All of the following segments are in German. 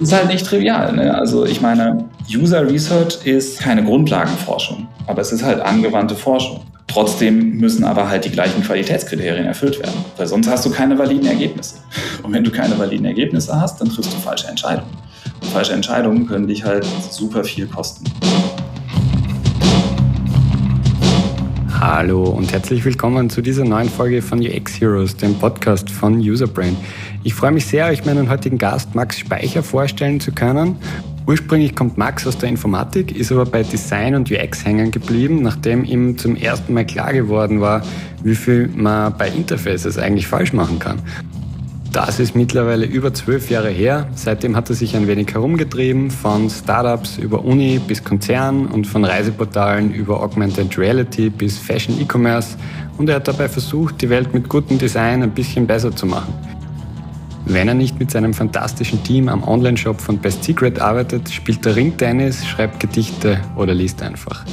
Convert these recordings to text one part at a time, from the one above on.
ist halt nicht trivial. Ne? Also ich meine, User Research ist keine Grundlagenforschung, aber es ist halt angewandte Forschung. Trotzdem müssen aber halt die gleichen Qualitätskriterien erfüllt werden, weil sonst hast du keine validen Ergebnisse. Und wenn du keine validen Ergebnisse hast, dann triffst du falsche Entscheidungen. Und falsche Entscheidungen können dich halt super viel kosten. Hallo und herzlich willkommen zu dieser neuen Folge von UX Heroes, dem Podcast von Userbrain. Ich freue mich sehr, euch meinen heutigen Gast Max Speicher vorstellen zu können. Ursprünglich kommt Max aus der Informatik, ist aber bei Design und UX hängen geblieben, nachdem ihm zum ersten Mal klar geworden war, wie viel man bei Interfaces eigentlich falsch machen kann. Das ist mittlerweile über zwölf Jahre her. Seitdem hat er sich ein wenig herumgetrieben, von Startups über Uni bis Konzern und von Reiseportalen über Augmented Reality bis Fashion E-Commerce und er hat dabei versucht, die Welt mit gutem Design ein bisschen besser zu machen. Wenn er nicht mit seinem fantastischen Team am Online-Shop von Best Secret arbeitet, spielt er Ringtennis, schreibt Gedichte oder liest einfach.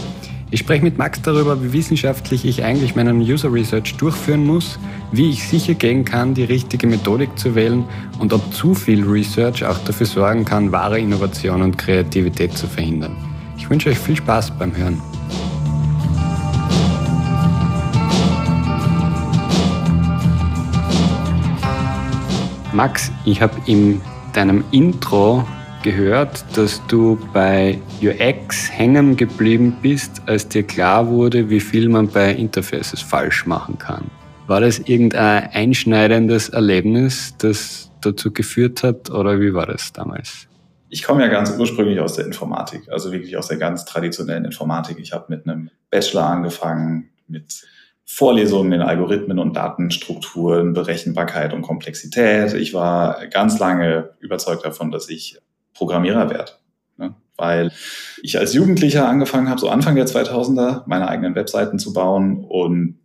Ich spreche mit Max darüber, wie wissenschaftlich ich eigentlich meinen User Research durchführen muss, wie ich sicher gehen kann, die richtige Methodik zu wählen und ob zu viel Research auch dafür sorgen kann, wahre Innovation und Kreativität zu verhindern. Ich wünsche euch viel Spaß beim Hören. Max, ich habe in deinem Intro gehört, dass du bei UX hängen geblieben bist, als dir klar wurde, wie viel man bei Interfaces falsch machen kann. War das irgendein einschneidendes Erlebnis, das dazu geführt hat oder wie war das damals? Ich komme ja ganz ursprünglich aus der Informatik, also wirklich aus der ganz traditionellen Informatik. Ich habe mit einem Bachelor angefangen, mit Vorlesungen in Algorithmen und Datenstrukturen, Berechenbarkeit und Komplexität. Ich war ganz lange überzeugt davon, dass ich Programmierer werde. Ne? Weil ich als Jugendlicher angefangen habe, so Anfang der 2000er, meine eigenen Webseiten zu bauen und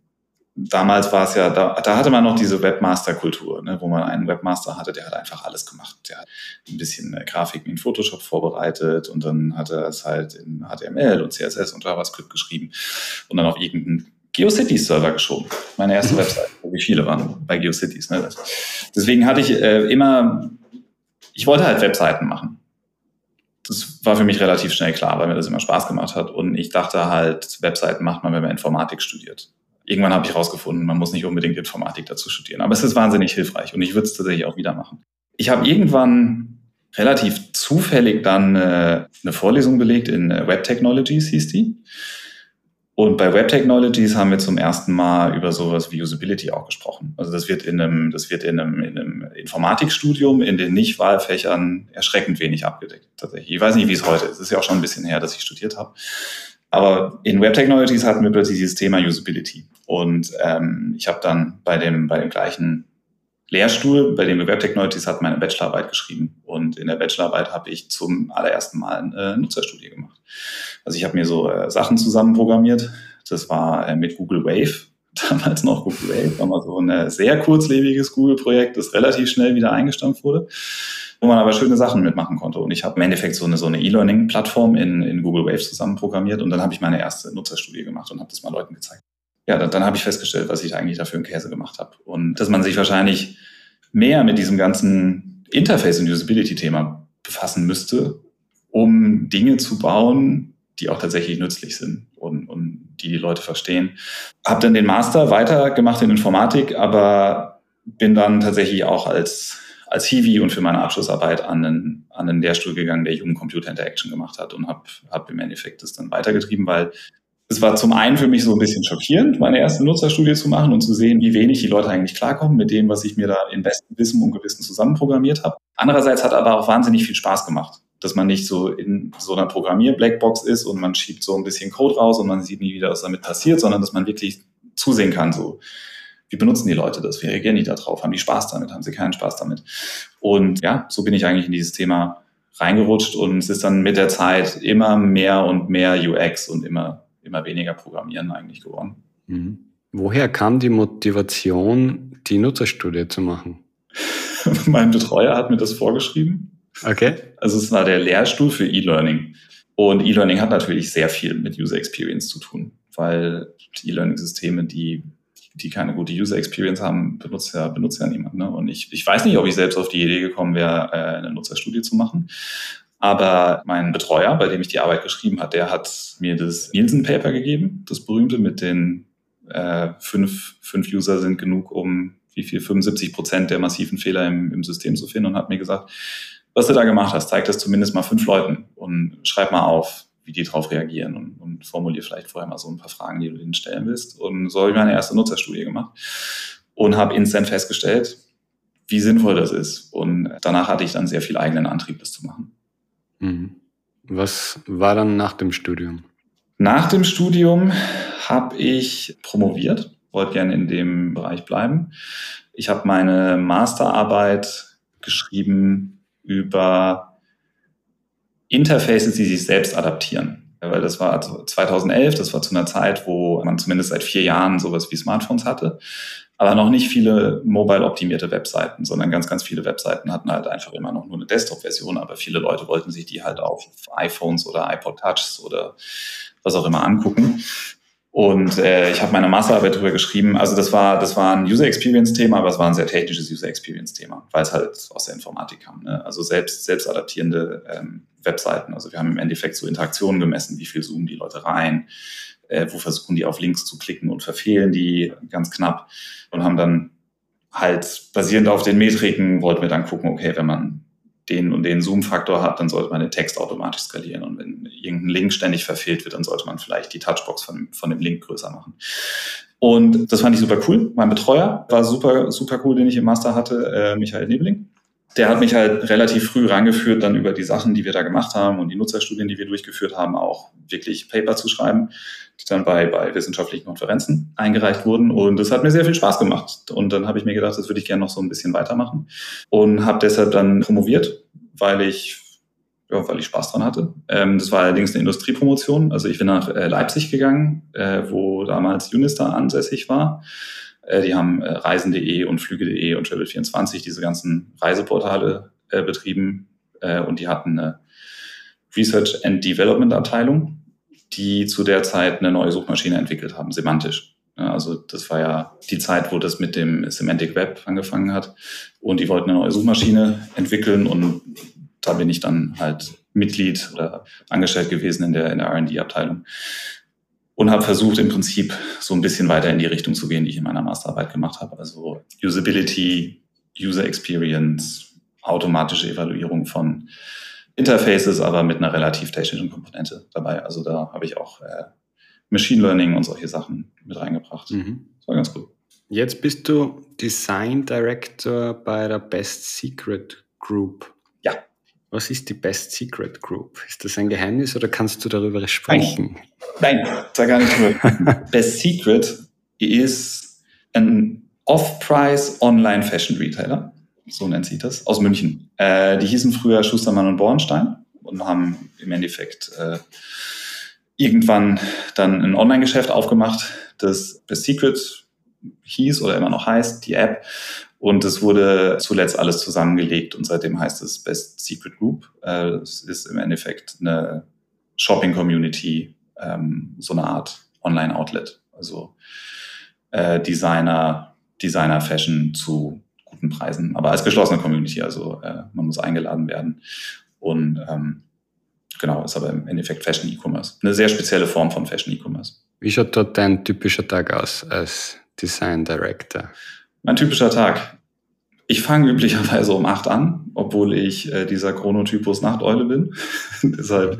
damals war es ja, da, da hatte man noch diese Webmaster-Kultur, ne, wo man einen Webmaster hatte, der hat einfach alles gemacht. Der hat ein bisschen äh, Grafiken in Photoshop vorbereitet und dann hat er es halt in HTML und CSS und JavaScript geschrieben und dann auf irgendeinen GeoCities-Server geschoben. Meine erste mhm. Website, wie viele waren bei GeoCities. Ne? Deswegen hatte ich äh, immer, ich wollte halt Webseiten machen. Das war für mich relativ schnell klar, weil mir das immer Spaß gemacht hat. Und ich dachte halt, Webseiten macht man, wenn man Informatik studiert. Irgendwann habe ich herausgefunden, man muss nicht unbedingt Informatik dazu studieren. Aber es ist wahnsinnig hilfreich und ich würde es tatsächlich auch wieder machen. Ich habe irgendwann relativ zufällig dann äh, eine Vorlesung belegt in äh, Web Technologies, hieß die. Und bei Web Technologies haben wir zum ersten Mal über sowas wie Usability auch gesprochen. Also das wird in einem, das wird in einem, in einem Informatikstudium in den Nicht-Wahlfächern erschreckend wenig abgedeckt. Tatsächlich. Ich weiß nicht, wie es heute ist. Es ist ja auch schon ein bisschen her, dass ich studiert habe. Aber in Web Technologies hatten wir plötzlich dieses Thema Usability. Und ähm, ich habe dann bei dem, bei dem gleichen Lehrstuhl, bei dem wir Web Technologies hatten, meine Bachelorarbeit geschrieben. Und in der Bachelorarbeit habe ich zum allerersten Mal eine Nutzerstudie gemacht. Also ich habe mir so äh, Sachen zusammenprogrammiert. Das war äh, mit Google Wave, damals noch Google Wave, war mal so ein sehr kurzlebiges Google-Projekt, das relativ schnell wieder eingestampft wurde, wo man aber schöne Sachen mitmachen konnte. Und ich habe im Endeffekt so eine so eine E-Learning-Plattform in, in Google Wave zusammenprogrammiert und dann habe ich meine erste Nutzerstudie gemacht und habe das mal Leuten gezeigt ja, dann, dann habe ich festgestellt, was ich eigentlich dafür einen Käse gemacht habe. Und dass man sich wahrscheinlich mehr mit diesem ganzen Interface- und Usability-Thema befassen müsste, um Dinge zu bauen, die auch tatsächlich nützlich sind und, und die die Leute verstehen. Habe dann den Master weitergemacht in Informatik, aber bin dann tatsächlich auch als, als Hiwi und für meine Abschlussarbeit an einen, an einen Lehrstuhl gegangen, der Human Computer Interaction gemacht hat und habe hab im Endeffekt das dann weitergetrieben, weil es war zum einen für mich so ein bisschen schockierend, meine erste Nutzerstudie zu machen und zu sehen, wie wenig die Leute eigentlich klarkommen mit dem, was ich mir da in bestem Wissen und Gewissen zusammenprogrammiert habe. Andererseits hat aber auch wahnsinnig viel Spaß gemacht, dass man nicht so in so einer Programmier-Blackbox ist und man schiebt so ein bisschen Code raus und man sieht nie wieder, was damit passiert, sondern dass man wirklich zusehen kann, so wie benutzen die Leute das, wie reagieren die da drauf, haben die Spaß damit, haben sie keinen Spaß damit. Und ja, so bin ich eigentlich in dieses Thema reingerutscht und es ist dann mit der Zeit immer mehr und mehr UX und immer immer weniger Programmieren eigentlich geworden. Mhm. Woher kam die Motivation, die Nutzerstudie zu machen? mein Betreuer hat mir das vorgeschrieben. Okay. Also es war der Lehrstuhl für E-Learning. Und E-Learning hat natürlich sehr viel mit User Experience zu tun, weil die E-Learning-Systeme, die, die keine gute User Experience haben, benutzt ja, benutzt ja niemand. Ne? Und ich, ich weiß nicht, ob ich selbst auf die Idee gekommen wäre, äh, eine Nutzerstudie zu machen. Aber mein Betreuer, bei dem ich die Arbeit geschrieben hat, der hat mir das Nielsen-Paper gegeben, das berühmte mit den äh, fünf, fünf User sind genug, um wie viel 75 Prozent der massiven Fehler im, im System zu finden und hat mir gesagt, was du da gemacht hast, zeig das zumindest mal fünf Leuten und schreib mal auf, wie die darauf reagieren und, und formulier vielleicht vorher mal so ein paar Fragen, die du denen stellen willst. Und so habe ich meine erste Nutzerstudie gemacht und habe instant festgestellt, wie sinnvoll das ist. Und danach hatte ich dann sehr viel eigenen Antrieb, das zu machen. Mhm. Was war dann nach dem Studium? Nach dem Studium habe ich promoviert, wollte gerne in dem Bereich bleiben. Ich habe meine Masterarbeit geschrieben über Interfaces, die sich selbst adaptieren. Weil das war 2011, das war zu einer Zeit, wo man zumindest seit vier Jahren sowas wie Smartphones hatte aber noch nicht viele mobile-optimierte Webseiten, sondern ganz, ganz viele Webseiten hatten halt einfach immer noch nur eine Desktop-Version, aber viele Leute wollten sich die halt auf iPhones oder iPod Touchs oder was auch immer angucken. Und äh, ich habe meine Masterarbeit darüber geschrieben. Also das war, das war ein User Experience Thema, aber es war ein sehr technisches User Experience Thema, weil es halt aus der Informatik kam. Ne? Also selbst selbst adaptierende ähm, Webseiten. Also wir haben im Endeffekt so Interaktionen gemessen, wie viel zoomen die Leute rein, äh, wo versuchen die auf Links zu klicken und verfehlen die ganz knapp und haben dann halt basierend auf den Metriken wollten wir dann gucken, okay, wenn man den und den Zoom-Faktor hat, dann sollte man den Text automatisch skalieren. Und wenn irgendein Link ständig verfehlt wird, dann sollte man vielleicht die Touchbox von, von dem Link größer machen. Und das fand ich super cool. Mein Betreuer war super, super cool, den ich im Master hatte, äh, Michael Nebeling der hat mich halt relativ früh rangeführt, dann über die Sachen, die wir da gemacht haben und die Nutzerstudien, die wir durchgeführt haben, auch wirklich Paper zu schreiben, die dann bei, bei wissenschaftlichen Konferenzen eingereicht wurden. Und das hat mir sehr viel Spaß gemacht. Und dann habe ich mir gedacht, das würde ich gerne noch so ein bisschen weitermachen. Und habe deshalb dann promoviert, weil ich ja, weil ich Spaß dran hatte. Ähm, das war allerdings eine Industriepromotion. Also ich bin nach äh, Leipzig gegangen, äh, wo damals Unista ansässig war die haben äh, Reisen.de und Flüge.de und Travel24, diese ganzen Reiseportale äh, betrieben. Äh, und die hatten eine Research and Development Abteilung, die zu der Zeit eine neue Suchmaschine entwickelt haben, semantisch. Also das war ja die Zeit, wo das mit dem Semantic Web angefangen hat. Und die wollten eine neue Suchmaschine entwickeln und da bin ich dann halt Mitglied oder angestellt gewesen in der, in der R&D-Abteilung und habe versucht, im Prinzip so ein bisschen weiter in die Richtung zu gehen, die ich in meiner Masterarbeit gemacht habe. Also Usability, User Experience, automatische Evaluierung von Interfaces, aber mit einer relativ technischen Komponente dabei. Also da habe ich auch äh, Machine Learning und solche Sachen mit reingebracht. Mhm. Das war ganz cool. Jetzt bist du Design Director bei der Best Secret Group. Was ist die Best Secret Group? Ist das ein Geheimnis oder kannst du darüber sprechen? Nein, Nein da gar nicht drüber. Best Secret ist ein Off-Price Online Fashion Retailer, so nennt sich das, aus München. Äh, die hießen früher Schustermann und Bornstein und haben im Endeffekt äh, irgendwann dann ein Online-Geschäft aufgemacht, das Best Secret hieß oder immer noch heißt, die App. Und es wurde zuletzt alles zusammengelegt und seitdem heißt es Best Secret Group. Äh, es ist im Endeffekt eine Shopping-Community, ähm, so eine Art Online-Outlet. Also äh, Designer, Designer-Fashion zu guten Preisen, aber als geschlossene Community. Also äh, man muss eingeladen werden. Und ähm, genau, ist aber im Endeffekt Fashion E-Commerce. Eine sehr spezielle Form von Fashion E-Commerce. Wie schaut dort dein typischer Tag aus als Design Director? Mein typischer Tag. Ich fange üblicherweise um acht an, obwohl ich äh, dieser Chronotypus Nachteule bin. Deshalb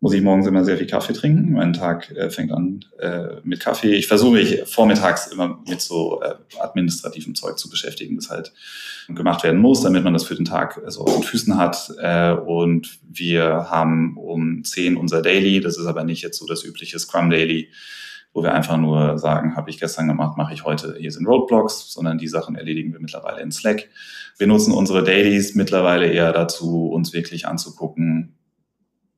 muss ich morgens immer sehr viel Kaffee trinken. Mein Tag äh, fängt an äh, mit Kaffee. Ich versuche mich vormittags immer mit so äh, administrativem Zeug zu beschäftigen, das halt gemacht werden muss, damit man das für den Tag äh, so auf den Füßen hat. Äh, und wir haben um zehn unser Daily. Das ist aber nicht jetzt so das übliche Scrum Daily wo wir einfach nur sagen, habe ich gestern gemacht, mache ich heute, hier sind Roadblocks, sondern die Sachen erledigen wir mittlerweile in Slack. Wir nutzen unsere Dailies mittlerweile eher dazu, uns wirklich anzugucken,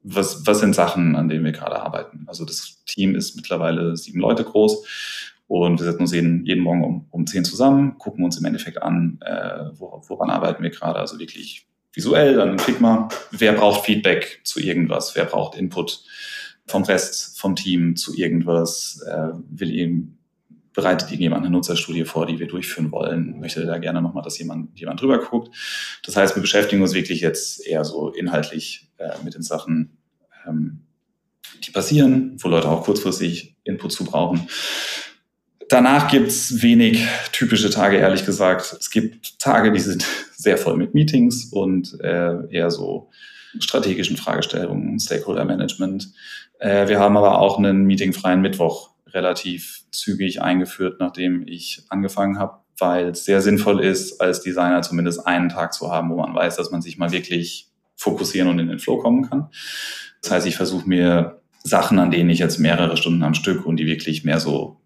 was, was sind Sachen, an denen wir gerade arbeiten. Also das Team ist mittlerweile sieben Leute groß und wir setzen uns jeden, jeden Morgen um, um zehn zusammen, gucken uns im Endeffekt an, äh, woran arbeiten wir gerade, also wirklich visuell, dann in Figma. Wer braucht Feedback zu irgendwas? Wer braucht Input? Vom Rest vom Team zu irgendwas, äh, will ihm bereitet Ihnen jemand eine Nutzerstudie vor, die wir durchführen wollen, möchte da gerne nochmal, dass jemand, jemand drüber guckt. Das heißt, wir beschäftigen uns wirklich jetzt eher so inhaltlich äh, mit den Sachen, ähm, die passieren, wo Leute auch kurzfristig Input zu brauchen. Danach gibt's wenig typische Tage, ehrlich gesagt. Es gibt Tage, die sind sehr voll mit Meetings und äh, eher so strategischen Fragestellungen, Stakeholder Management. Äh, wir haben aber auch einen meetingfreien Mittwoch relativ zügig eingeführt, nachdem ich angefangen habe, weil es sehr sinnvoll ist, als Designer zumindest einen Tag zu haben, wo man weiß, dass man sich mal wirklich fokussieren und in den Flow kommen kann. Das heißt, ich versuche mir Sachen, an denen ich jetzt mehrere Stunden am Stück und die wirklich mehr so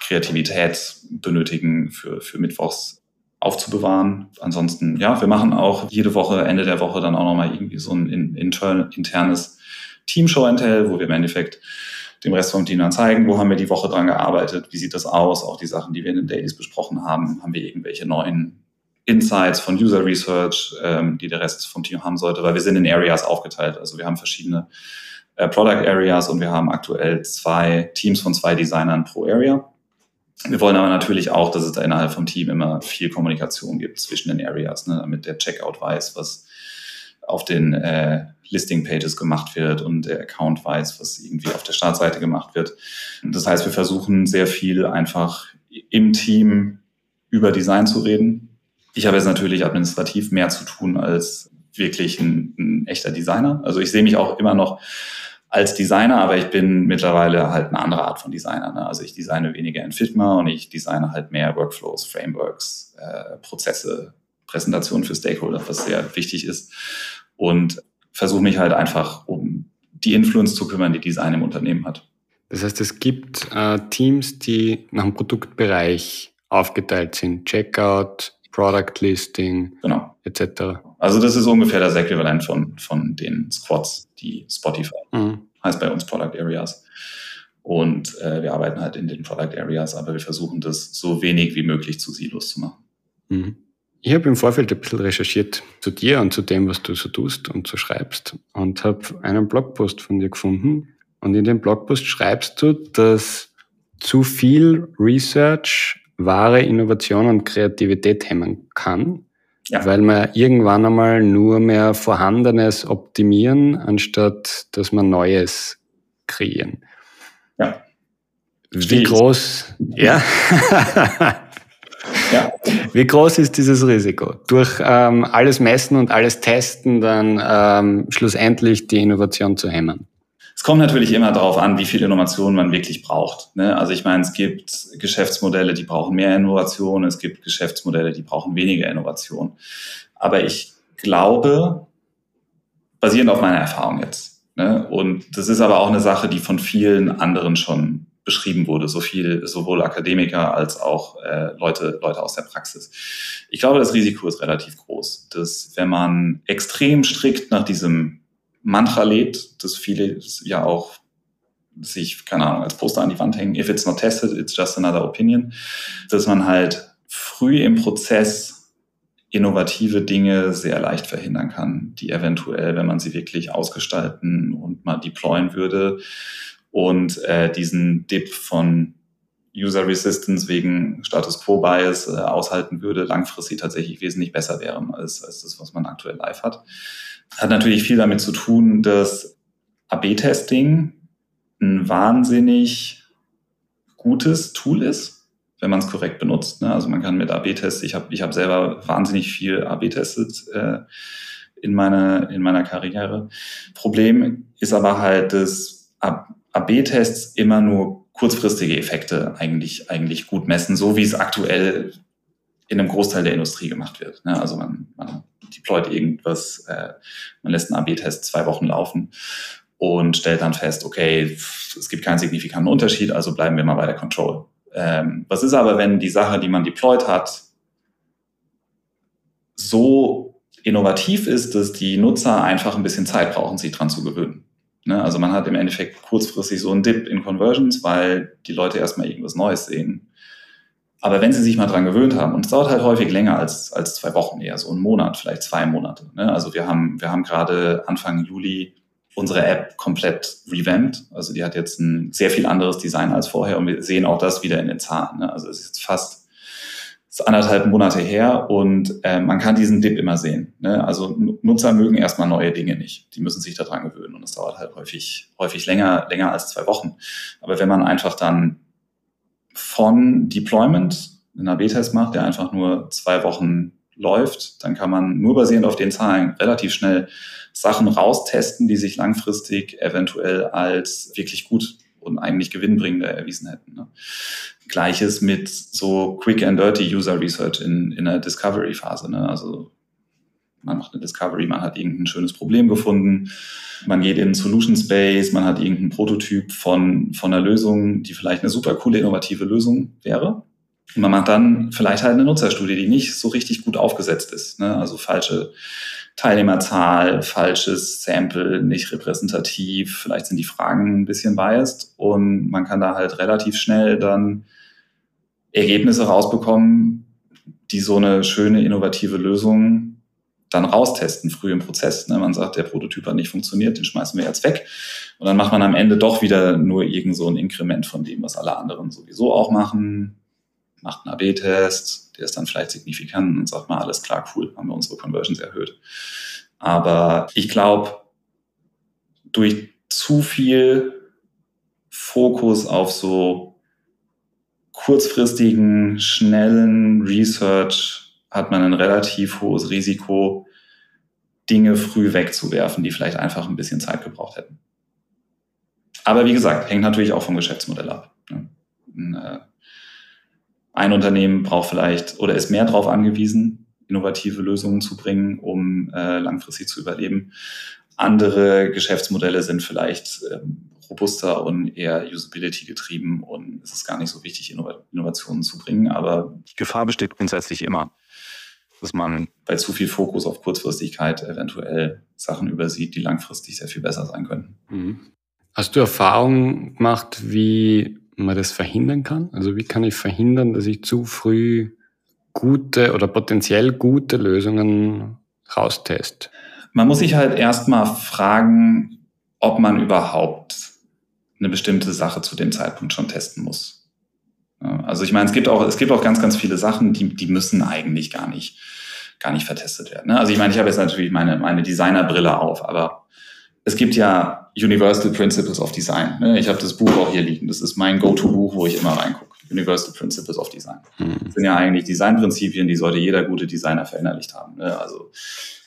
Kreativität benötigen für, für Mittwochs aufzubewahren. Ansonsten, ja, wir machen auch jede Woche, Ende der Woche dann auch nochmal irgendwie so ein intern, internes Team-Show and Tell, wo wir im Endeffekt dem Rest vom Team dann zeigen, wo haben wir die Woche dran gearbeitet, wie sieht das aus, auch die Sachen, die wir in den Dailies besprochen haben, haben wir irgendwelche neuen Insights von User Research, ähm, die der Rest vom Team haben sollte, weil wir sind in Areas aufgeteilt. Also wir haben verschiedene äh, Product Areas und wir haben aktuell zwei Teams von zwei Designern pro Area. Wir wollen aber natürlich auch, dass es da innerhalb vom Team immer viel Kommunikation gibt zwischen den Areas, ne, damit der Checkout weiß, was auf den äh, Listing Pages gemacht wird und der Account weiß, was irgendwie auf der Startseite gemacht wird. Das heißt, wir versuchen sehr viel einfach im Team über Design zu reden. Ich habe jetzt natürlich administrativ mehr zu tun als wirklich ein, ein echter Designer. Also ich sehe mich auch immer noch als Designer, aber ich bin mittlerweile halt eine andere Art von Designer. Ne? Also ich designe weniger in Figma und ich designe halt mehr Workflows, Frameworks, äh, Prozesse, Präsentationen für Stakeholder, was sehr wichtig ist. Und versuche mich halt einfach um die Influence zu kümmern, die Design im Unternehmen hat. Das heißt, es gibt äh, Teams, die nach dem Produktbereich aufgeteilt sind. Checkout, Product Listing, genau. Etc. Also das ist ungefähr das Äquivalent von, von den Squads, die Spotify mhm. heißt bei uns Product Areas. Und äh, wir arbeiten halt in den Product Areas, aber wir versuchen das so wenig wie möglich zu Silos zu machen. Mhm. Ich habe im Vorfeld ein bisschen recherchiert zu dir und zu dem, was du so tust und so schreibst und habe einen Blogpost von dir gefunden. Und in dem Blogpost schreibst du, dass zu viel Research wahre Innovation und Kreativität hemmen kann, ja. weil man irgendwann einmal nur mehr Vorhandenes optimieren, anstatt dass man Neues kreieren. Ja. Wie groß, ja. ja. Wie groß ist dieses Risiko? Durch ähm, alles messen und alles testen, dann ähm, schlussendlich die Innovation zu hemmen? Es kommt natürlich immer darauf an, wie viel Innovation man wirklich braucht. Ne? Also ich meine, es gibt Geschäftsmodelle, die brauchen mehr Innovation, es gibt Geschäftsmodelle, die brauchen weniger Innovation. Aber ich glaube, basierend auf meiner Erfahrung jetzt, ne? und das ist aber auch eine Sache, die von vielen anderen schon beschrieben wurde, so viel, sowohl Akademiker als auch äh, Leute, Leute aus der Praxis. Ich glaube, das Risiko ist relativ groß, dass wenn man extrem strikt nach diesem Mantra lebt, das viele ja auch sich, keine Ahnung, als Poster an die Wand hängen, if it's not tested, it's just another opinion, dass man halt früh im Prozess innovative Dinge sehr leicht verhindern kann, die eventuell, wenn man sie wirklich ausgestalten und mal deployen würde. Und äh, diesen Dip von User Resistance wegen Status Quo Bias äh, aushalten würde, langfristig tatsächlich wesentlich besser wären als, als das, was man aktuell live hat. Hat natürlich viel damit zu tun, dass AB-Testing ein wahnsinnig gutes Tool ist, wenn man es korrekt benutzt. Ne? Also man kann mit AB-Tests, ich habe ich hab selber wahnsinnig viel AB-testet äh, in, meiner, in meiner Karriere. Problem ist aber halt, dass AB-Tests immer nur kurzfristige Effekte eigentlich, eigentlich gut messen, so wie es aktuell in einem Großteil der Industrie gemacht wird. Ne? Also man, man deployt irgendwas, äh, man lässt einen AB-Test zwei Wochen laufen und stellt dann fest, okay, es gibt keinen signifikanten Unterschied, also bleiben wir mal bei der Control. Ähm, was ist aber, wenn die Sache, die man deployed hat, so innovativ ist, dass die Nutzer einfach ein bisschen Zeit brauchen, sich dran zu gewöhnen? Ne? Also man hat im Endeffekt kurzfristig so einen Dip in Conversions, weil die Leute erstmal irgendwas Neues sehen. Aber wenn sie sich mal dran gewöhnt haben, und es dauert halt häufig länger als, als zwei Wochen, eher so einen Monat, vielleicht zwei Monate. Ne? Also wir haben, wir haben gerade Anfang Juli unsere App komplett revamped. Also die hat jetzt ein sehr viel anderes Design als vorher und wir sehen auch das wieder in den Zahlen. Ne? Also es ist jetzt fast ist anderthalb Monate her und äh, man kann diesen Dip immer sehen. Ne? Also Nutzer mögen erstmal neue Dinge nicht. Die müssen sich daran gewöhnen und es dauert halt häufig, häufig länger, länger als zwei Wochen. Aber wenn man einfach dann von Deployment einen AB-Test macht, der einfach nur zwei Wochen läuft, dann kann man nur basierend auf den Zahlen relativ schnell Sachen raustesten, die sich langfristig eventuell als wirklich gut und eigentlich gewinnbringender erwiesen hätten. Ne? Gleiches mit so Quick and Dirty User Research in, in der Discovery-Phase. Ne? Also man macht eine Discovery, man hat irgendein schönes Problem gefunden, man geht in Solution Space, man hat irgendeinen Prototyp von, von einer Lösung, die vielleicht eine super coole, innovative Lösung wäre. Und man macht dann vielleicht halt eine Nutzerstudie, die nicht so richtig gut aufgesetzt ist. Ne? Also falsche Teilnehmerzahl, falsches Sample, nicht repräsentativ, vielleicht sind die Fragen ein bisschen biased und man kann da halt relativ schnell dann Ergebnisse rausbekommen, die so eine schöne, innovative Lösung dann raustesten, früh im Prozess. Ne? Man sagt, der Prototyp hat nicht funktioniert, den schmeißen wir jetzt weg. Und dann macht man am Ende doch wieder nur irgend so ein Inkrement von dem, was alle anderen sowieso auch machen, macht einen AB-Test, der ist dann vielleicht signifikant und sagt mal, alles klar, cool, haben wir unsere Conversions erhöht. Aber ich glaube, durch zu viel Fokus auf so kurzfristigen, schnellen Research hat man ein relativ hohes Risiko, Dinge früh wegzuwerfen, die vielleicht einfach ein bisschen Zeit gebraucht hätten. Aber wie gesagt, hängt natürlich auch vom Geschäftsmodell ab. Ne? Ein Unternehmen braucht vielleicht oder ist mehr darauf angewiesen, innovative Lösungen zu bringen, um äh, langfristig zu überleben. Andere Geschäftsmodelle sind vielleicht ähm, robuster und eher Usability getrieben und es ist gar nicht so wichtig, Innov Innovationen zu bringen. Aber Gefahr besteht grundsätzlich immer, dass man bei zu viel Fokus auf Kurzfristigkeit eventuell Sachen übersieht, die langfristig sehr viel besser sein können. Mhm. Hast du Erfahrung gemacht, wie man das verhindern kann? Also wie kann ich verhindern, dass ich zu früh gute oder potenziell gute Lösungen rausteste? Man muss sich halt erstmal fragen, ob man überhaupt eine bestimmte Sache zu dem Zeitpunkt schon testen muss. Also ich meine, es gibt auch, es gibt auch ganz, ganz viele Sachen, die, die müssen eigentlich gar nicht, gar nicht vertestet werden. Ne? Also ich meine, ich habe jetzt natürlich meine, meine Designerbrille auf, aber es gibt ja Universal Principles of Design. Ne? Ich habe das Buch auch hier liegen. Das ist mein Go-To-Buch, wo ich immer reingucke. Universal Principles of Design. Mhm. Das sind ja eigentlich Designprinzipien, die sollte jeder gute Designer verinnerlicht haben. Ne? Also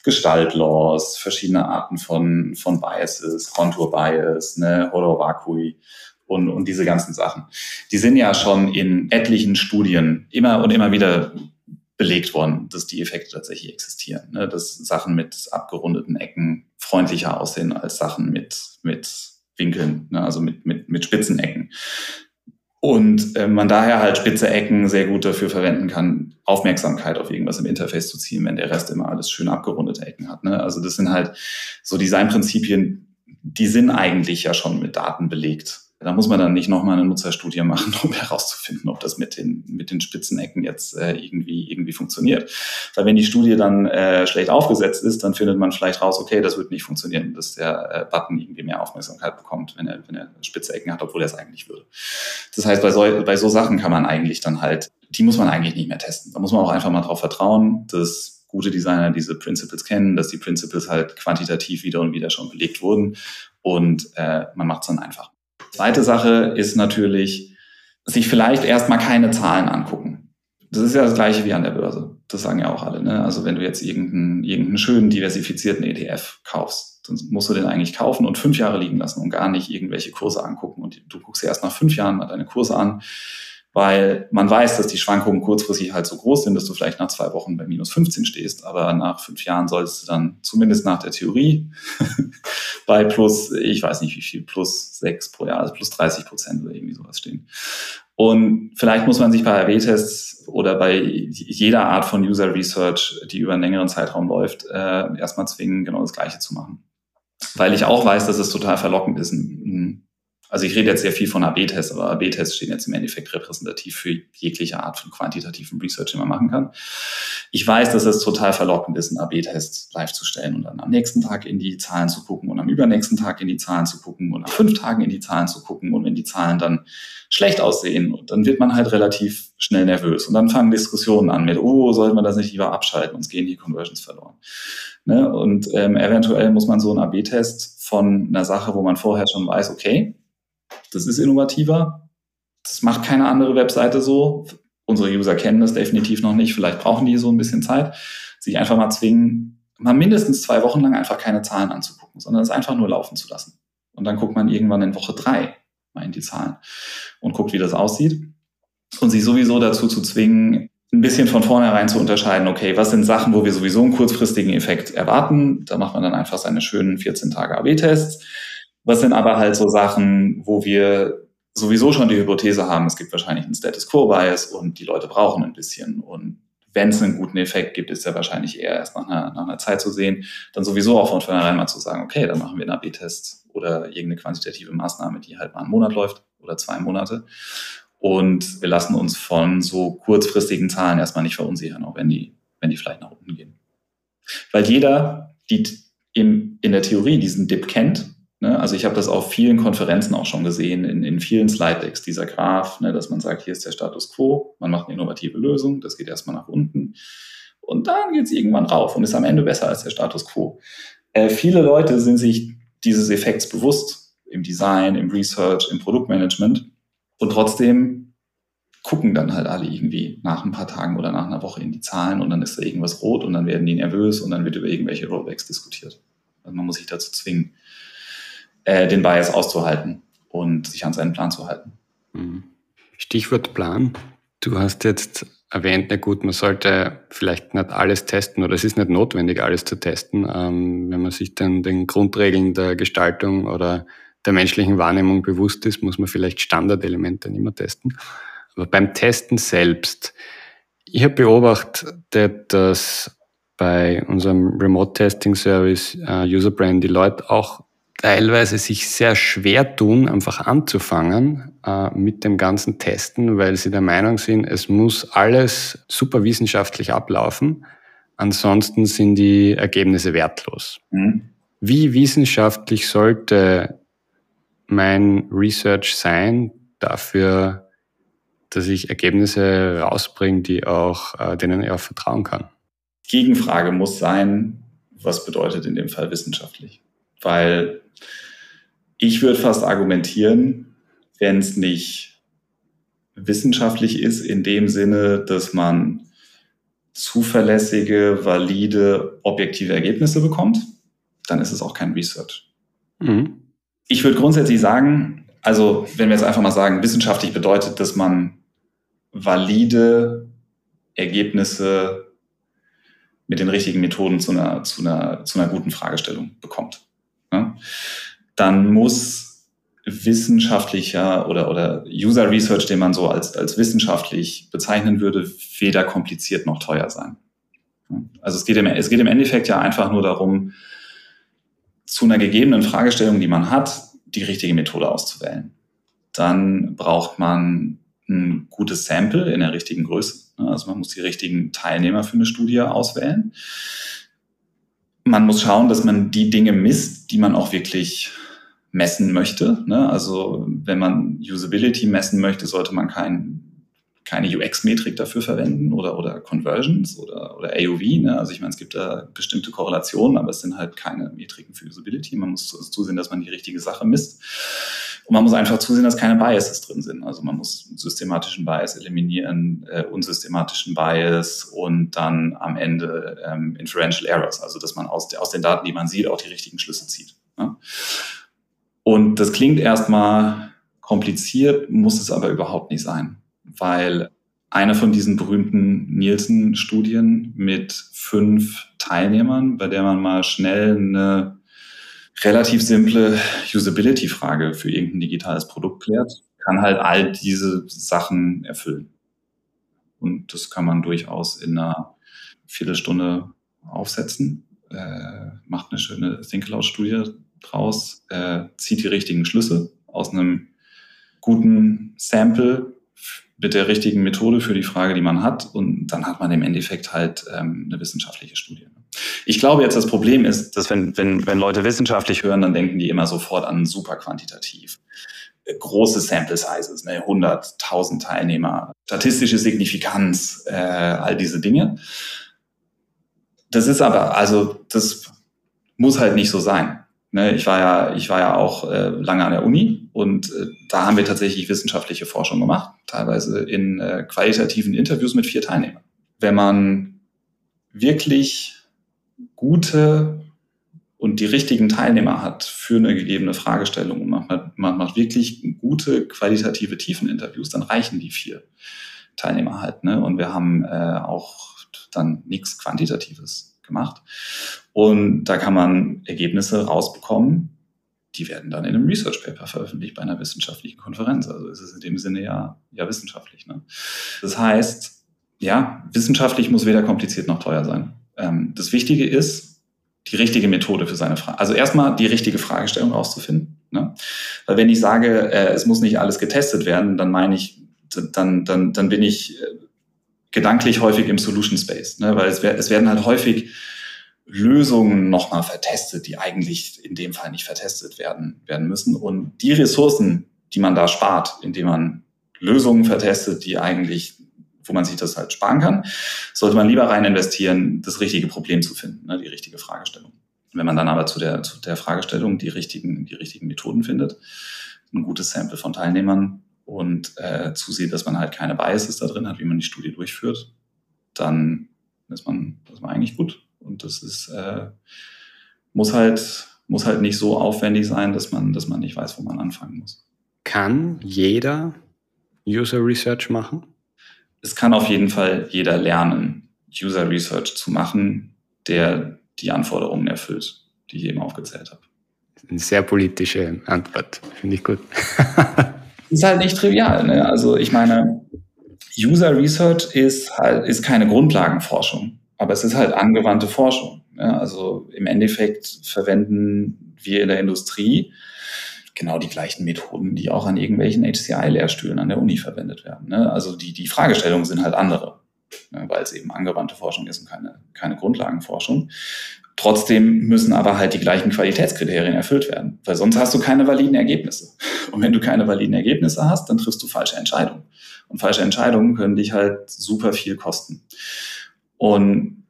Gestaltlaws, verschiedene Arten von, von Biases, Contour Bias, ne? Hollow Vacui und, und diese ganzen Sachen. Die sind ja schon in etlichen Studien immer und immer wieder belegt worden, dass die Effekte tatsächlich existieren. Ne? Dass Sachen mit abgerundeten Ecken freundlicher aussehen als Sachen mit, mit Winkeln, ne? also mit, mit, mit spitzen Ecken. Und äh, man daher halt spitze Ecken sehr gut dafür verwenden kann, Aufmerksamkeit auf irgendwas im Interface zu ziehen, wenn der Rest immer alles schön abgerundete Ecken hat. Ne? Also das sind halt so Designprinzipien, die sind eigentlich ja schon mit Daten belegt. Da muss man dann nicht nochmal eine Nutzerstudie machen, um herauszufinden, ob das mit den, mit den Spitzenecken jetzt äh, irgendwie, irgendwie funktioniert. Weil wenn die Studie dann äh, schlecht aufgesetzt ist, dann findet man vielleicht raus, okay, das wird nicht funktionieren, dass der äh, Button irgendwie mehr Aufmerksamkeit bekommt, wenn er, wenn er spitze Ecken hat, obwohl er es eigentlich würde. Das heißt, bei so, bei so Sachen kann man eigentlich dann halt, die muss man eigentlich nicht mehr testen. Da muss man auch einfach mal darauf vertrauen, dass gute Designer diese Principles kennen, dass die Principles halt quantitativ wieder und wieder schon belegt wurden und äh, man macht es dann einfach. Zweite Sache ist natürlich, sich vielleicht erstmal keine Zahlen angucken. Das ist ja das gleiche wie an der Börse. Das sagen ja auch alle. Ne? Also wenn du jetzt irgendeinen, irgendeinen schönen diversifizierten ETF kaufst, dann musst du den eigentlich kaufen und fünf Jahre liegen lassen und gar nicht irgendwelche Kurse angucken. Und du guckst dir erst nach fünf Jahren mal deine Kurse an weil man weiß, dass die Schwankungen kurzfristig halt so groß sind, dass du vielleicht nach zwei Wochen bei minus 15 stehst, aber nach fünf Jahren solltest du dann zumindest nach der Theorie bei plus, ich weiß nicht wie viel, plus sechs pro Jahr, also plus 30 Prozent oder irgendwie sowas stehen. Und vielleicht muss man sich bei AB-Tests oder bei jeder Art von User Research, die über einen längeren Zeitraum läuft, äh, erstmal zwingen, genau das Gleiche zu machen. Weil ich auch weiß, dass es total verlockend ist, ein Also ich rede jetzt sehr viel von AB-Tests, aber AB-Tests stehen jetzt im Endeffekt repräsentativ für jegliche Art von quantitativen Research, die man machen kann. Ich weiß, dass es total verlockend ist, einen AB-Test live zu stellen und dann am nächsten Tag in die Zahlen zu gucken und am übernächsten Tag in die Zahlen zu gucken und nach fünf Tagen in die Zahlen zu gucken und wenn die Zahlen dann schlecht aussehen, dann wird man halt relativ schnell nervös und dann fangen Diskussionen an mit, oh, sollte man das nicht lieber abschalten, uns gehen die Conversions verloren. Ne? Und ähm, eventuell muss man so einen AB-Test von einer Sache, wo man vorher schon weiß, okay, das ist innovativer, das macht keine andere Webseite so. Unsere User kennen das definitiv noch nicht, vielleicht brauchen die so ein bisschen Zeit, sich einfach mal zwingen, mal mindestens zwei Wochen lang einfach keine Zahlen anzugucken, sondern es einfach nur laufen zu lassen. Und dann guckt man irgendwann in Woche drei mal in die Zahlen und guckt, wie das aussieht. Und sich sowieso dazu zu zwingen, ein bisschen von vornherein zu unterscheiden, okay, was sind Sachen, wo wir sowieso einen kurzfristigen Effekt erwarten? Da macht man dann einfach seine schönen 14 Tage AB-Tests. Was sind aber halt so Sachen, wo wir sowieso schon die Hypothese haben, es gibt wahrscheinlich einen Status Quo-Bias und die Leute brauchen ein bisschen. Und wenn es einen guten Effekt gibt, ist der wahrscheinlich eher erst nach einer, nach einer Zeit zu sehen. Dann sowieso auch von vornherein mal zu sagen, okay, dann machen wir einen AB-Test oder irgendeine quantitative Maßnahme, die halt mal einen Monat läuft oder zwei Monate. Und wir lassen uns von so kurzfristigen Zahlen erstmal nicht verunsichern, auch wenn die, wenn die vielleicht nach unten gehen. Weil jeder, die im, in der Theorie diesen Dip kennt, ne, also ich habe das auf vielen Konferenzen auch schon gesehen, in, in vielen Slide-Decks, dieser Graph, ne, dass man sagt, hier ist der Status quo, man macht eine innovative Lösung, das geht erstmal nach unten und dann geht es irgendwann rauf und ist am Ende besser als der Status quo. Äh, viele Leute sind sich dieses Effekts bewusst im Design, im Research, im Produktmanagement und trotzdem gucken dann halt alle irgendwie nach ein paar Tagen oder nach einer Woche in die Zahlen und dann ist da irgendwas rot und dann werden die nervös und dann wird über irgendwelche Rollbacks diskutiert. Also man muss sich dazu zwingen, äh, den Bias auszuhalten und sich an seinen Plan zu halten. Mhm. Stichwort Plan. Du hast jetzt erwähnt, na gut, man sollte vielleicht nicht alles testen oder es ist nicht notwendig, alles zu testen. Ähm, wenn man sich dann den Grundregeln der Gestaltung oder der menschlichen Wahrnehmung bewusst ist, muss man vielleicht Standardelemente nicht mehr testen. Aber beim Testen selbst, ich habe beobachtet, dass bei unserem Remote Testing Service uh, Userbrand die Leute auch teilweise sich sehr schwer tun, einfach anzufangen uh, mit dem ganzen Testen, weil sie der Meinung sind, es muss alles super wissenschaftlich ablaufen. Ansonsten sind die Ergebnisse wertlos. Mhm. Wie wissenschaftlich sollte mein Research sein dafür, dass ich Ergebnisse rausbringe, die auch, äh, denen ich auch vertrauen kann. Gegenfrage muss sein, was bedeutet in dem Fall wissenschaftlich? Weil ich würde fast argumentieren, wenn es nicht wissenschaftlich ist, in dem Sinne, dass man zuverlässige, valide, objektive Ergebnisse bekommt, dann ist es auch kein Research. Mhm. Ich würde grundsätzlich sagen, also wenn wir jetzt einfach mal sagen, wissenschaftlich bedeutet, dass man valide Ergebnisse mit den richtigen Methoden zu einer, zu einer, zu einer guten Fragestellung bekommt. Ja? Dann muss wissenschaftlicher oder, oder User Research, den man so als, als wissenschaftlich bezeichnen würde, weder kompliziert noch teuer sein. Also es geht, im, es geht im Endeffekt ja einfach nur darum, zu einer gegebenen Fragestellung, die man hat, die richtige Methode auszuwählen. Dann braucht man ein gutes Sample in der richtigen Größe. Also man muss die richtigen Teilnehmer für eine Studie auswählen. Man muss schauen, dass man die Dinge misst, die man auch wirklich messen möchte. Also wenn man Usability messen möchte, sollte man kein keine UX-Metrik dafür verwenden oder, oder Conversions oder, oder AOV. Ne? Also ich meine, es gibt da bestimmte Korrelationen, aber es sind halt keine Metriken für Usability. Man muss zusehen, dass man die richtige Sache misst. Und man muss einfach zusehen, dass keine Biases drin sind. Also man muss systematischen Bias eliminieren, äh, unsystematischen Bias und dann am Ende ähm, Inferential Errors, also dass man aus, aus den Daten, die man sieht, auch die richtigen Schlüsse zieht. Ne? Und das klingt erstmal kompliziert, muss es aber überhaupt nicht sein weil eine von diesen berühmten Nielsen-Studien mit fünf Teilnehmern, bei der man mal schnell eine relativ simple Usability-Frage für irgendein digitales Produkt klärt, kann halt all diese Sachen erfüllen. Und das kann man durchaus in einer Viertelstunde aufsetzen, äh, macht eine schöne Think-Aloud-Studie draus, äh, zieht die richtigen Schlüsse aus einem guten Sample mit der richtigen Methode für die Frage, die man hat. Und dann hat man im Endeffekt halt ähm, eine wissenschaftliche Studie. Ich glaube jetzt, das Problem ist, dass wenn, wenn, wenn Leute wissenschaftlich hören, dann denken die immer sofort an super quantitativ. Äh, große Sample Sizes, ne, 100, 1000 Teilnehmer, statistische Signifikanz, äh, all diese Dinge. Das ist aber, also das muss halt nicht so sein. Ne, ich war ja, ich war ja auch äh, lange an der Uni und äh, da haben wir tatsächlich wissenschaftliche Forschung gemacht, teilweise in äh, qualitativen Interviews mit vier Teilnehmern. Wenn man wirklich gute und die richtigen Teilnehmer hat für eine gegebene Fragestellung und man, man macht wirklich gute qualitative Tiefeninterviews, dann reichen die vier Teilnehmer halt. Ne? Und wir haben äh, auch dann nichts Quantitatives gemacht. Und da kann man Ergebnisse rausbekommen, die werden dann in einem Research Paper veröffentlicht bei einer wissenschaftlichen Konferenz. Also ist es in dem Sinne ja, ja wissenschaftlich. Ne? Das heißt, ja, wissenschaftlich muss weder kompliziert noch teuer sein. Ähm, das Wichtige ist, die richtige Methode für seine Frage. Also erstmal die richtige Fragestellung rauszufinden. Ne? Weil wenn ich sage, äh, es muss nicht alles getestet werden, dann meine ich, dann, dann, dann bin ich äh, gedanklich häufig im Solution Space, ne? weil es, es werden halt häufig Lösungen nochmal vertestet, die eigentlich in dem Fall nicht vertestet werden, werden müssen. Und die Ressourcen, die man da spart, indem man Lösungen vertestet, die eigentlich, wo man sich das halt sparen kann, sollte man lieber rein investieren, das richtige Problem zu finden, ne? die richtige Fragestellung. Wenn man dann aber zu der, zu der Fragestellung die richtigen, die richtigen Methoden findet, ein gutes Sample von Teilnehmern, und äh, zusieht, dass man halt keine Biases da drin hat, wie man die Studie durchführt, dann ist man, ist man eigentlich gut. Und das ist, äh, muss halt, muss halt nicht so aufwendig sein, dass man, dass man nicht weiß, wo man anfangen muss. Kann jeder User Research machen? Es kann auf jeden Fall jeder lernen, User Research zu machen, der die Anforderungen erfüllt, die ich eben aufgezählt habe. Eine sehr politische Antwort, finde ich gut. ist halt nicht trivial. Ne? Also ich meine, User Research ist halt ist keine Grundlagenforschung, aber es ist halt angewandte Forschung. Ne? Also im Endeffekt verwenden wir in der Industrie genau die gleichen Methoden, die auch an irgendwelchen HCI-Lehrstühlen an der Uni verwendet werden. Ne? Also die, die Fragestellungen sind halt andere, ne? weil es eben angewandte Forschung ist und keine, keine Grundlagenforschung. Trotzdem müssen aber halt die gleichen Qualitätskriterien erfüllt werden, weil sonst hast du keine validen Ergebnisse. Und wenn du keine validen Ergebnisse hast, dann triffst du falsche Entscheidungen. Und falsche Entscheidungen können dich halt super viel kosten. Und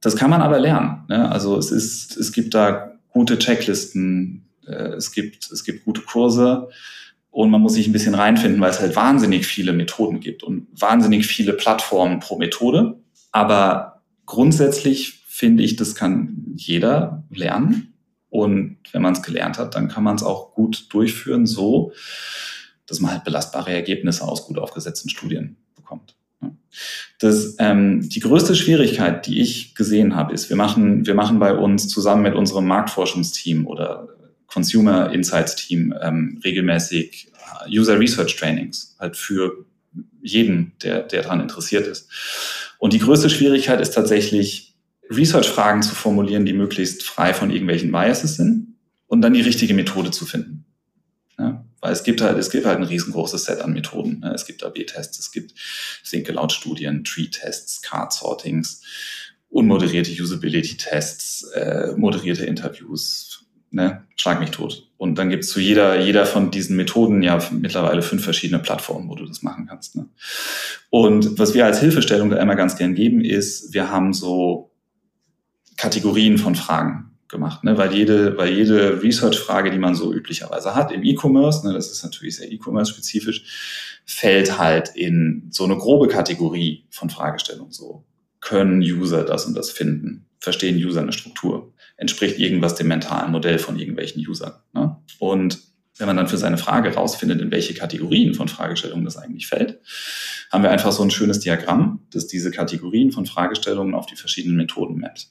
das kann man aber lernen. Ne? Also es ist, es gibt da gute Checklisten, es gibt, es gibt gute Kurse und man muss sich ein bisschen reinfinden, weil es halt wahnsinnig viele Methoden gibt und wahnsinnig viele Plattformen pro Methode. Aber grundsätzlich finde ich, das kann jeder lernen. Und wenn man es gelernt hat, dann kann man es auch gut durchführen, so dass man halt belastbare Ergebnisse aus gut aufgesetzten Studien bekommt. Das, ähm, die größte Schwierigkeit, die ich gesehen habe, ist, wir machen, wir machen bei uns zusammen mit unserem Marktforschungsteam oder Consumer Insights Team ähm, regelmäßig User Research Trainings halt für jeden, der, der daran interessiert ist. Und die größte Schwierigkeit ist tatsächlich, Research-Fragen zu formulieren, die möglichst frei von irgendwelchen Biases sind und dann die richtige Methode zu finden. Ja, weil es gibt halt, es gibt halt ein riesengroßes Set an Methoden. Ne? Es gibt AB-Tests, es gibt Think-Aloud-Studien, Tree-Tests, Card-Sortings, unmoderierte Usability-Tests, äh, moderierte Interviews, ne? schlag mich tot. Und dann gibt es zu jeder, jeder von diesen Methoden ja mittlerweile fünf verschiedene Plattformen, wo du das machen kannst. Ne? Und was wir als Hilfestellung da immer ganz gern geben, ist, wir haben so Kategorien von Fragen gemacht, ne? weil jede, weil jede Research-Frage, die man so üblicherweise hat im E-Commerce, ne, das ist natürlich sehr E-Commerce-spezifisch, fällt halt in so eine grobe Kategorie von Fragestellungen. So können User das und das finden? Verstehen User eine Struktur? Entspricht irgendwas dem mentalen Modell von irgendwelchen Usern? Ne? Und wenn man dann für seine Frage rausfindet, in welche Kategorien von Fragestellungen das eigentlich fällt, haben wir einfach so ein schönes Diagramm, das diese Kategorien von Fragestellungen auf die verschiedenen Methoden mappt.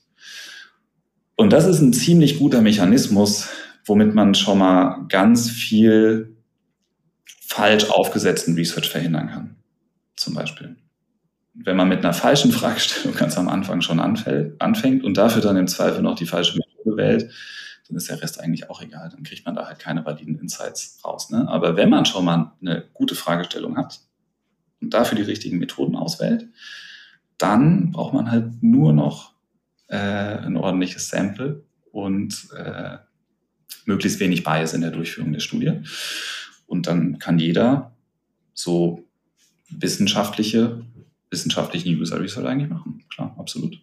Und das ist ein ziemlich guter Mechanismus, womit man schon mal ganz viel falsch aufgesetzten Research verhindern kann. Zum Beispiel. Wenn man mit einer falschen Fragestellung ganz am Anfang schon anfängt und dafür dann im Zweifel noch die falsche Methode wählt, dann ist der Rest eigentlich auch egal. Dann kriegt man da halt keine validen Insights raus. Ne? Aber wenn man schon mal eine gute Fragestellung hat und dafür die richtigen Methoden auswählt, dann braucht man halt nur noch äh, ein ordentliches Sample und äh, möglichst wenig Bias in der Durchführung der Studie. Und dann kann jeder so wissenschaftliche, wissenschaftlichen User Research eigentlich machen. Klar, absolut.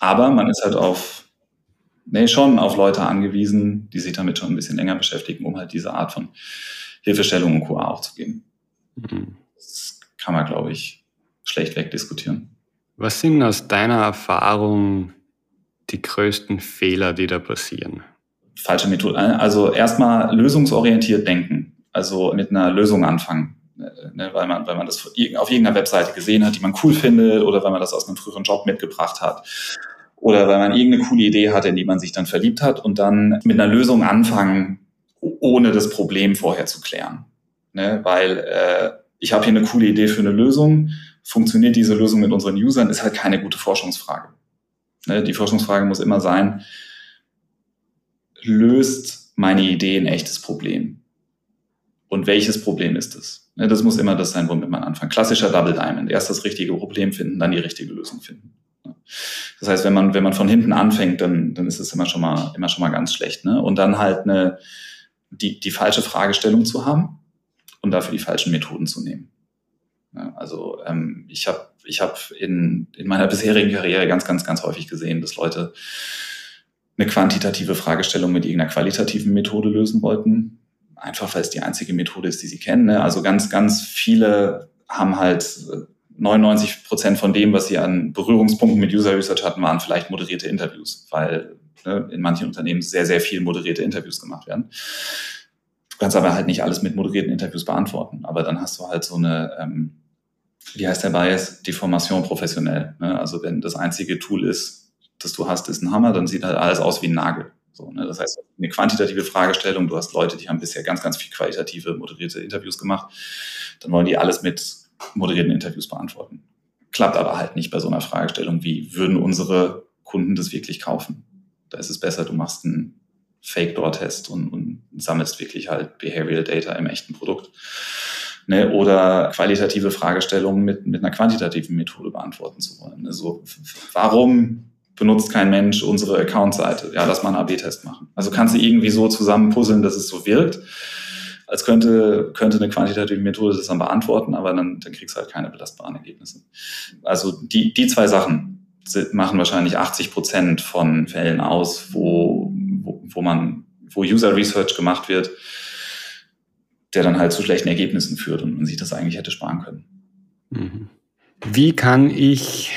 Aber man ist halt auf, nee, schon auf Leute angewiesen, die sich damit schon ein bisschen länger beschäftigen, um halt diese Art von Hilfestellung und QA auch zu geben. Mhm. Das kann man, glaube ich, schlecht wegdiskutieren. Was sind aus deiner Erfahrung die größten Fehler, die da passieren? Falsche Methode. Also erstmal lösungsorientiert denken. Also mit einer Lösung anfangen. Ne, weil, man, weil man das auf irgendeiner Webseite gesehen hat, die man cool findet, oder weil man das aus einem früheren Job mitgebracht hat. Oder weil man irgendeine coole Idee hatte, in die man sich dann verliebt hat und dann mit einer Lösung anfangen, ohne das Problem vorher zu klären. Ne? Weil äh, ich habe hier eine coole Idee für eine Lösung. Funktioniert diese Lösung mit unseren Usern? Ist halt keine gute Forschungsfrage. Ne? Die Forschungsfrage muss immer sein, löst meine Idee ein echtes Problem? Und welches Problem ist es? Ne? Das muss immer das sein, womit man anfängt. Klassischer Double Diamond. Erst das richtige Problem finden, dann die richtige Lösung finden. Das heißt, wenn man, wenn man von hinten anfängt, dann, dann ist es immer schon mal, immer schon mal ganz schlecht. Ne? Und dann halt eine, die, die falsche Fragestellung zu haben und dafür die falschen Methoden zu nehmen. Ja, also ähm, ich habe ich hab in, in meiner bisherigen Karriere ganz, ganz, ganz häufig gesehen, dass Leute eine quantitative Fragestellung mit irgendeiner qualitativen Methode lösen wollten. Einfach weil es die einzige Methode ist, die sie kennen. Ne? Also ganz, ganz viele haben halt 99 äh, Prozent von dem, was sie an Berührungspunkten mit User Research hatten, waren vielleicht moderierte Interviews, weil ne, in manchen Unternehmen sehr, sehr viel moderierte Interviews gemacht werden. Du kannst aber halt nicht alles mit moderierten Interviews beantworten. Aber dann hast du halt so eine, ähm, wie heißt der Bias? Deformation professionell. Ne? Also wenn das einzige Tool ist, das du hast, ist ein Hammer, dann sieht halt alles aus wie ein Nagel. So, ne? Das heißt, eine quantitative Fragestellung, du hast Leute, die haben bisher ganz, ganz viel qualitative, moderierte Interviews gemacht, dann wollen die alles mit moderierten Interviews beantworten. Klappt aber halt nicht bei so einer Fragestellung wie, würden unsere Kunden das wirklich kaufen? Da ist es besser, du machst einen Fake-Door-Test und, und sammelst wirklich halt Behavioral Data im echten Produkt. Ne, oder qualitative Fragestellungen mit, mit einer quantitativen Methode beantworten zu wollen. Also warum benutzt kein Mensch unsere Account-Seite? Ja, lass mal einen AB-Test machen. Also kannst du irgendwie so zusammenpuzzeln, dass es so wirkt, als könnte, könnte eine quantitative Methode das dann beantworten, aber dann, dann kriegst du halt keine belastbaren Ergebnisse. Also die, die zwei Sachen machen wahrscheinlich 80 Prozent von Fällen aus, wo, wo, wo man, wo User Research gemacht wird, der dann halt zu schlechten Ergebnissen führt und man sich das eigentlich hätte sparen können. Mhm. Wie kann ich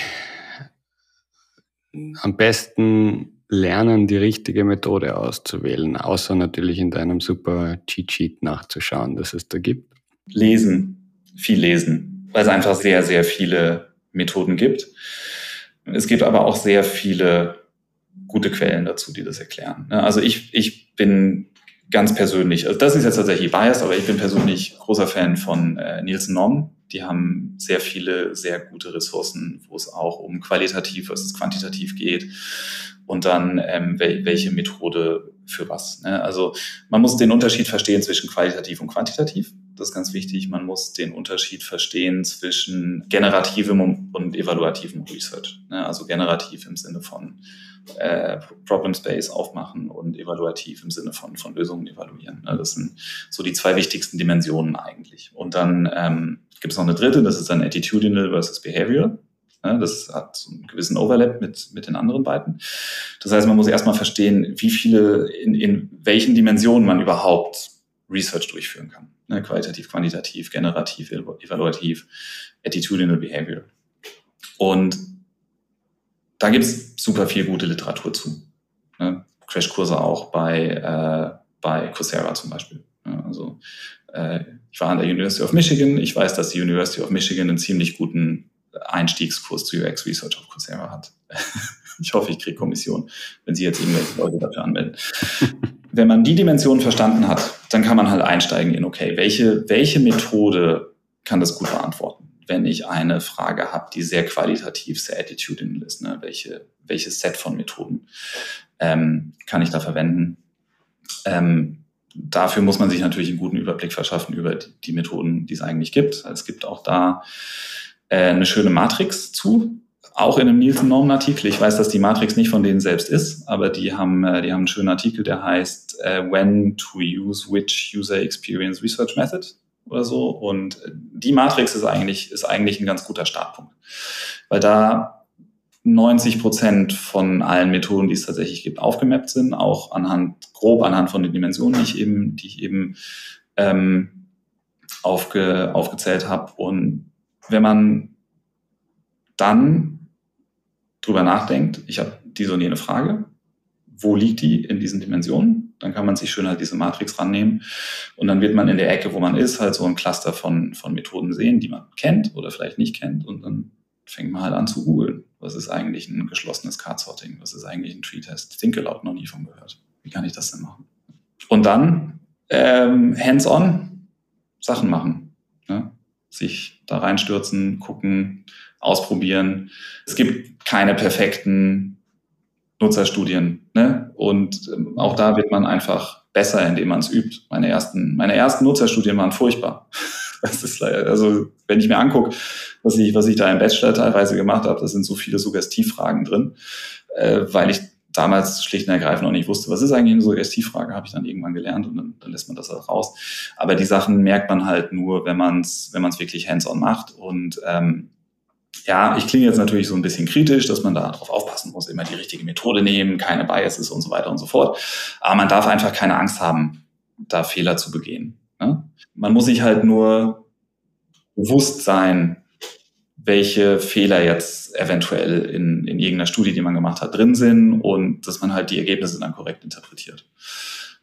am besten lernen, die richtige Methode auszuwählen, außer natürlich in deinem super Cheat Sheet nachzuschauen, dass es da gibt? Lesen, viel lesen, weil es einfach sehr, sehr viele Methoden gibt. Es gibt aber auch sehr viele gute Quellen dazu, die das erklären. Also ich, ich bin ganz persönlich, also das ist jetzt tatsächlich biased, aber ich bin persönlich großer Fan von äh, Nielsen Norm. Die haben sehr viele, sehr gute Ressourcen, wo es auch um qualitativ versus quantitativ geht und dann ähm, wel welche Methode für was. Ne? Also man muss den Unterschied verstehen zwischen qualitativ und quantitativ. Das ist ganz wichtig. Man muss den Unterschied verstehen zwischen generativem und evaluativem Research. Ne? Also generativ im Sinne von äh, Problem Space aufmachen und evaluativ im Sinne von, von Lösungen evaluieren. Ne? Das sind so die zwei wichtigsten Dimensionen eigentlich. Und dann ähm, gibt es noch eine dritte, das ist dann Attitudinal versus Behavioral. Ne? Das hat so einen gewissen Overlap mit, mit den anderen beiden. Das heißt, man muss erstmal verstehen, wie viele, in, in welchen Dimensionen man überhaupt Research durchführen kann. Ne? Qualitativ, quantitativ, generativ, evaluativ, attitudinal behavior. Und da gibt's super viel gute Literatur zu. Ne? Crashkurse auch bei, äh, bei Coursera zum Beispiel. Ja, also äh, ich war an der University of Michigan. Ich weiß, dass die University of Michigan einen ziemlich guten Einstiegskurs zu UX Research auf Coursera hat. ich hoffe, ich kriege Kommission, wenn Sie jetzt irgendwelche Leute dafür anmelden. wenn man die Dimension verstanden hat, dann kann man halt einsteigen in, okay, welche, welche Methode kann das gut beantworten? Wenn ich eine Frage habe, die sehr qualitativ, sehr attitudinal ist. Ne? Welche, welches Set von Methoden ähm, kann ich da verwenden? Ähm, dafür muss man sich natürlich einen guten Überblick verschaffen über die, die Methoden, die es eigentlich gibt. Es gibt auch da äh, eine schöne Matrix zu, auch in einem Nielsen-Normen-Artikel. Ich weiß, dass die Matrix nicht von denen selbst ist, aber die haben, äh, die haben einen schönen Artikel, der heißt äh, When to use which User Experience Research Method oder so. Und die Matrix ist eigentlich, ist eigentlich ein ganz guter Startpunkt, weil da 90 Prozent von allen Methoden, die es tatsächlich gibt, aufgemappt sind, auch anhand, grob anhand von den Dimensionen, die ich eben, die ich eben ähm, aufge, aufgezählt habe. Und wenn man dann drüber nachdenkt, ich habe diese und jene Frage, wo liegt die in diesen Dimensionen? Dann kann man sich schön halt diese Matrix rannehmen und dann wird man in der Ecke, wo man ist, halt so ein Cluster von, von Methoden sehen, die man kennt oder vielleicht nicht kennt und dann fängt man halt an zu googeln. Was ist eigentlich ein geschlossenes Card-Sorting? Was ist eigentlich ein Tree-Test? Think Aloud noch nie von gehört. Wie kann ich das denn machen? Und dann ähm, hands-on Sachen machen. Ne? Sich da reinstürzen, gucken, ausprobieren. Es gibt keine perfekten Nutzerstudien. Ne? Und ähm, auch da wird man einfach besser, indem man es übt. Meine ersten, meine ersten Nutzerstudien waren furchtbar. Das ist leider, also wenn ich mir angucke, was ich, was ich da im Bachelor teilweise gemacht habe, da sind so viele Suggestivfragen drin, äh, weil ich damals schlicht und ergreifend noch nicht wusste, was ist eigentlich eine Suggestivfrage, habe ich dann irgendwann gelernt und dann, dann lässt man das halt raus. Aber die Sachen merkt man halt nur, wenn man es wenn man's wirklich hands-on macht und ähm, ja, ich klinge jetzt natürlich so ein bisschen kritisch, dass man da drauf aufpassen muss, immer die richtige Methode nehmen, keine Biases und so weiter und so fort. Aber man darf einfach keine Angst haben, da Fehler zu begehen. Ne? Man muss sich halt nur bewusst sein, welche Fehler jetzt eventuell in, in irgendeiner Studie, die man gemacht hat, drin sind und dass man halt die Ergebnisse dann korrekt interpretiert.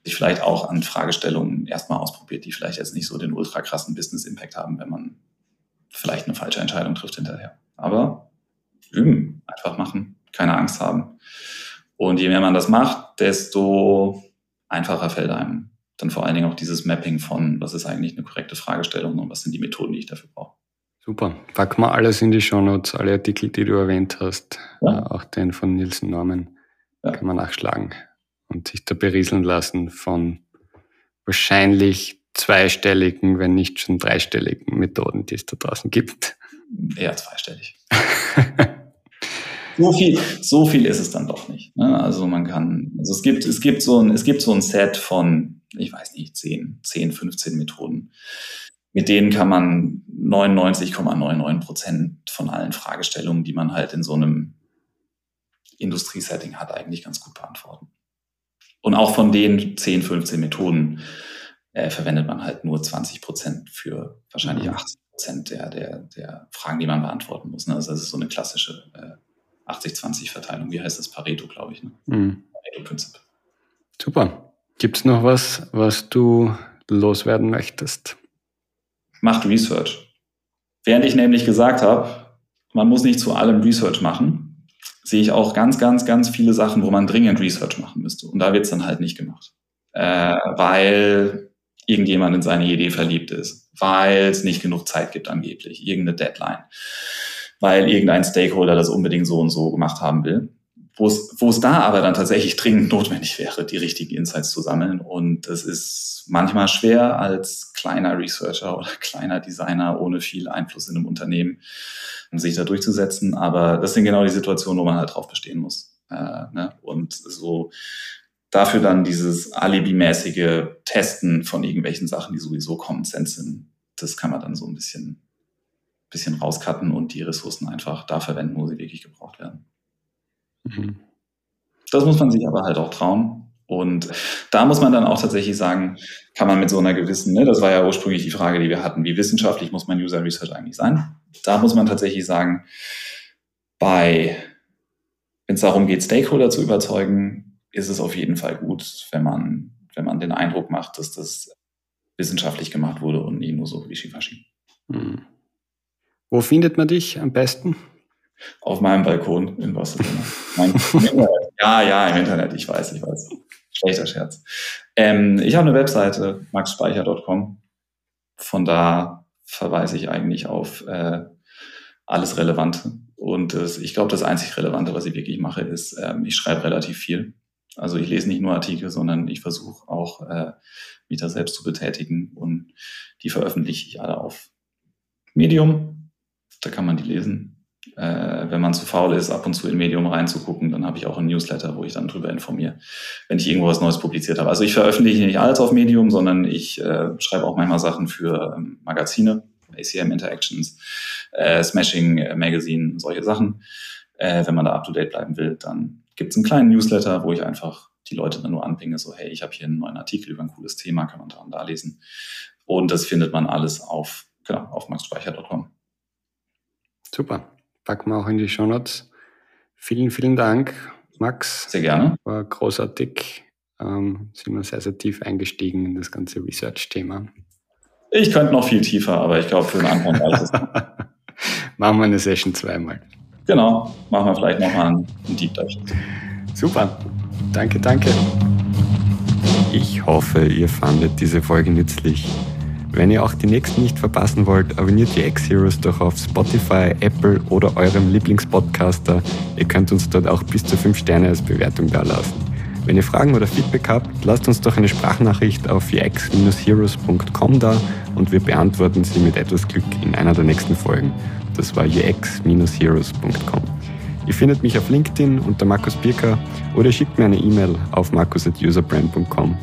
Sich vielleicht auch an Fragestellungen erstmal ausprobiert, die vielleicht jetzt nicht so den ultra krassen Business Impact haben, wenn man vielleicht eine falsche Entscheidung trifft hinterher. Aber üben, einfach machen, keine Angst haben. Und je mehr man das macht, desto einfacher fällt einem dann vor allen Dingen auch dieses Mapping von, was ist eigentlich eine korrekte Fragestellung und was sind die Methoden, die ich dafür brauche. Super. Packen wir alles in die Shownotes, alle Artikel, die du erwähnt hast, ja. äh, auch den von Nielsen Norman, ja. kann man nachschlagen und sich da berieseln lassen von wahrscheinlich zweistelligen, wenn nicht schon dreistelligen Methoden, die es da draußen gibt. Eher zweistellig. so viel, so viel ist es dann doch nicht. Ne? Also man kann, also es gibt, es gibt so ein, es gibt so ein Set von, ich weiß nicht, 10, 10, 15 Methoden. Mit denen kann man 99,99 Prozent von allen Fragestellungen, die man halt in so einem Industriesetting hat, eigentlich ganz gut beantworten. Und auch von den 10, 15 Methoden äh, verwendet man halt nur 20 Prozent für wahrscheinlich 80 mhm. Prozent der, der, der Fragen, die man beantworten muss. Ne? Also das ist so eine klassische äh, 80-20-Verteilung. Wie heißt das? Pareto, glaube ich. Ne? Mhm. Pareto-Prinzip. Super. Gibt es noch was, was du loswerden möchtest? Macht Research. Während ich nämlich gesagt habe, man muss nicht zu allem Research machen, sehe ich auch ganz, ganz, ganz viele Sachen, wo man dringend Research machen müsste. Und da wird es dann halt nicht gemacht. Äh, weil irgendjemand in seine Idee verliebt ist, weil es nicht genug Zeit gibt angeblich, irgendeine Deadline, weil irgendein Stakeholder das unbedingt so und so gemacht haben will. Wo es, wo es da aber dann tatsächlich dringend notwendig wäre, die richtigen Insights zu sammeln. Und das ist manchmal schwer als kleiner Researcher oder kleiner Designer ohne viel Einfluss in einem Unternehmen, sich da durchzusetzen. Aber das sind genau die Situationen, wo man halt drauf bestehen muss. Äh, ne? Und so dafür dann dieses alibimäßige Testen von irgendwelchen Sachen, die sowieso Common Sense sind, das kann man dann so ein bisschen, bisschen rauscutten und die Ressourcen einfach da verwenden, wo sie wirklich gebraucht werden. Mhm. Das muss man sich aber halt auch trauen. Und da muss man dann auch tatsächlich sagen, kann man mit so einer gewissen, ne, das war ja ursprünglich die Frage, die wir hatten, wie wissenschaftlich muss man User Research eigentlich sein? Da muss man tatsächlich sagen, bei, wenn es darum geht, Stakeholder zu überzeugen, ist es auf jeden Fall gut, wenn man, wenn man den Eindruck macht, dass das wissenschaftlich gemacht wurde und nie nur so wischiwaschi. Hm. Wo findet man dich am besten? Auf meinem Balkon in Barcelona. ja, ja, im Internet, ich weiß, ich weiß. Schlechter Scherz. Ähm, ich habe eine Webseite, maxspeicher.com. Von da verweise ich eigentlich auf äh, alles Relevante. Und das, ich glaube, das einzig Relevante, was ich wirklich mache, ist, ähm, ich schreibe relativ viel. Also ich lese nicht nur Artikel, sondern ich versuche auch, äh, mich da selbst zu betätigen und die veröffentliche ich alle auf Medium. Da kann man die lesen. Äh, wenn man zu faul ist, ab und zu in Medium reinzugucken, dann habe ich auch ein Newsletter, wo ich dann drüber informiere, wenn ich irgendwo was Neues publiziert habe. Also ich veröffentliche nicht alles auf Medium, sondern ich äh, schreibe auch manchmal Sachen für ähm, Magazine, ACM Interactions, äh, Smashing Magazine, solche Sachen. Äh, wenn man da up to date bleiben will, dann gibt es einen kleinen Newsletter, wo ich einfach die Leute dann nur anpinge, so hey, ich habe hier einen neuen Artikel über ein cooles Thema, kann man da und da lesen. Und das findet man alles auf, genau, auf maxspeicher.com. Super packen wir auch in die Show Notes. Vielen, vielen Dank, Max. Sehr gerne. War großartig. Ähm, sind wir sehr, sehr tief eingestiegen in das ganze Research-Thema. Ich könnte noch viel tiefer, aber ich glaube, für den Anfang reicht es. machen wir eine Session zweimal. Genau, machen wir vielleicht nochmal einen Deep Dive. Super. Danke, danke. Ich hoffe, ihr fandet diese Folge nützlich. Wenn ihr auch die nächsten nicht verpassen wollt, abonniert die X-Heroes doch auf Spotify, Apple oder eurem Lieblingspodcaster. Ihr könnt uns dort auch bis zu 5 Sterne als Bewertung dalassen. Wenn ihr Fragen oder Feedback habt, lasst uns doch eine Sprachnachricht auf ux-heroes.com da und wir beantworten sie mit etwas Glück in einer der nächsten Folgen. Das war ux-heroes.com. Ihr findet mich auf LinkedIn unter Markus Birker oder schickt mir eine E-Mail auf markus.userbrand.com.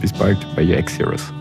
Bis bald bei UX Heroes.